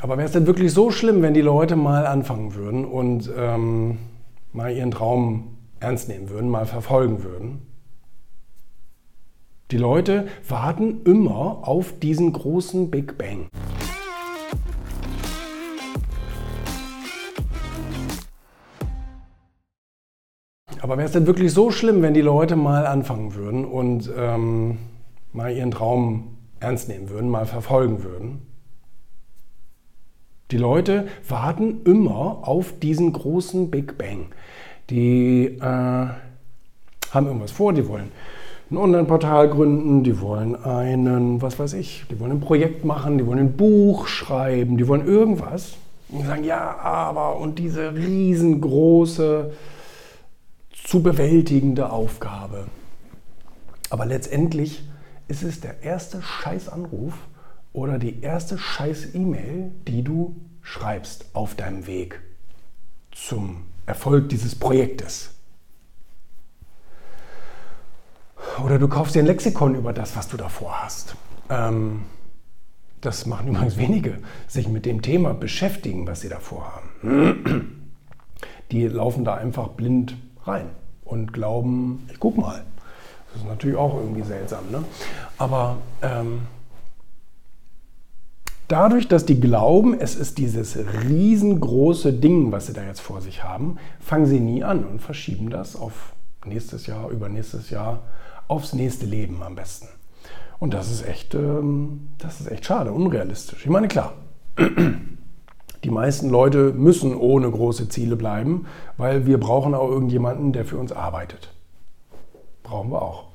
Aber wäre es denn wirklich so schlimm, wenn die Leute mal anfangen würden und ähm, mal ihren Traum ernst nehmen würden, mal verfolgen würden? Die Leute warten immer auf diesen großen Big Bang. Aber wäre es denn wirklich so schlimm, wenn die Leute mal anfangen würden und ähm, mal ihren Traum ernst nehmen würden, mal verfolgen würden? Die Leute warten immer auf diesen großen Big Bang. Die äh, haben irgendwas vor, die wollen ein Online-Portal gründen, die wollen einen, was weiß ich, die wollen ein Projekt machen, die wollen ein Buch schreiben, die wollen irgendwas. Und sagen, ja, aber und diese riesengroße, zu bewältigende Aufgabe. Aber letztendlich ist es der erste Scheißanruf oder die erste Scheiß-E-Mail, die du schreibst auf deinem Weg zum Erfolg dieses Projektes. Oder du kaufst dir ein Lexikon über das, was du davor hast. Ähm, das machen übrigens wenige, sich mit dem Thema beschäftigen, was sie davor haben. Die laufen da einfach blind rein und glauben, ich guck mal. Das ist natürlich auch irgendwie seltsam. Ne? Aber ähm, dadurch, dass die glauben, es ist dieses riesengroße Ding, was sie da jetzt vor sich haben, fangen sie nie an und verschieben das auf nächstes Jahr, übernächstes Jahr, aufs nächste Leben am besten. Und das ist echt, ähm, das ist echt schade, unrealistisch. Ich meine, klar, die meisten Leute müssen ohne große Ziele bleiben, weil wir brauchen auch irgendjemanden, der für uns arbeitet. Brauchen wir auch.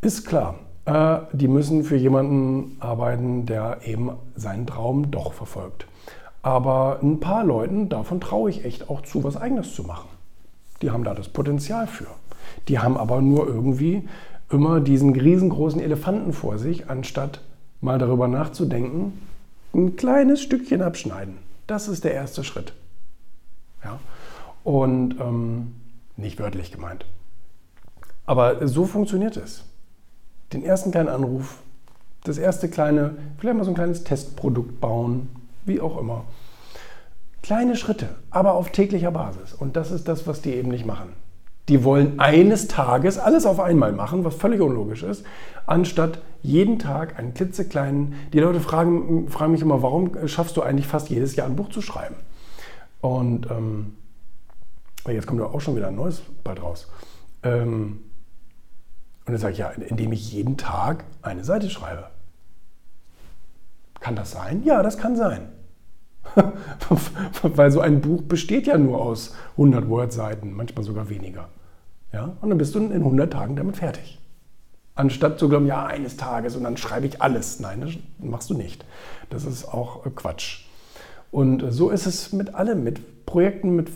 Ist klar. Äh, die müssen für jemanden arbeiten, der eben seinen Traum doch verfolgt. Aber ein paar Leuten, davon traue ich echt auch zu, was eigenes zu machen. Die haben da das Potenzial für. Die haben aber nur irgendwie immer diesen riesengroßen Elefanten vor sich, anstatt mal darüber nachzudenken, ein kleines Stückchen abschneiden. Das ist der erste Schritt. Ja? Und ähm, nicht wörtlich gemeint. Aber so funktioniert es den ersten kleinen Anruf, das erste kleine, vielleicht mal so ein kleines Testprodukt bauen, wie auch immer. Kleine Schritte, aber auf täglicher Basis. Und das ist das, was die eben nicht machen. Die wollen eines Tages alles auf einmal machen, was völlig unlogisch ist, anstatt jeden Tag einen klitzekleinen. Die Leute fragen, fragen mich immer, warum schaffst du eigentlich fast jedes Jahr ein Buch zu schreiben? Und ähm, jetzt kommt ja auch schon wieder ein neues bald raus. Ähm, und dann sage ich, ja, indem ich jeden Tag eine Seite schreibe. Kann das sein? Ja, das kann sein. Weil so ein Buch besteht ja nur aus 100 Word-Seiten, manchmal sogar weniger. Ja? Und dann bist du in 100 Tagen damit fertig. Anstatt zu glauben, ja, eines Tages und dann schreibe ich alles. Nein, das machst du nicht. Das ist auch Quatsch. Und so ist es mit allem, mit Projekten, mit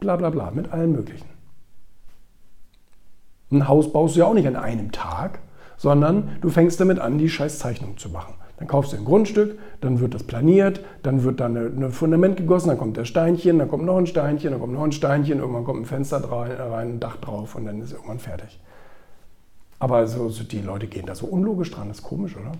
bla bla bla, mit allen möglichen. Ein Haus baust du ja auch nicht an einem Tag, sondern du fängst damit an, die Scheißzeichnung zu machen. Dann kaufst du ein Grundstück, dann wird das planiert, dann wird da ein Fundament gegossen, dann kommt der Steinchen, dann kommt noch ein Steinchen, dann kommt noch ein Steinchen, irgendwann kommt ein Fenster rein, ein Dach drauf und dann ist irgendwann fertig. Aber so die Leute gehen da so unlogisch dran, das ist komisch, oder?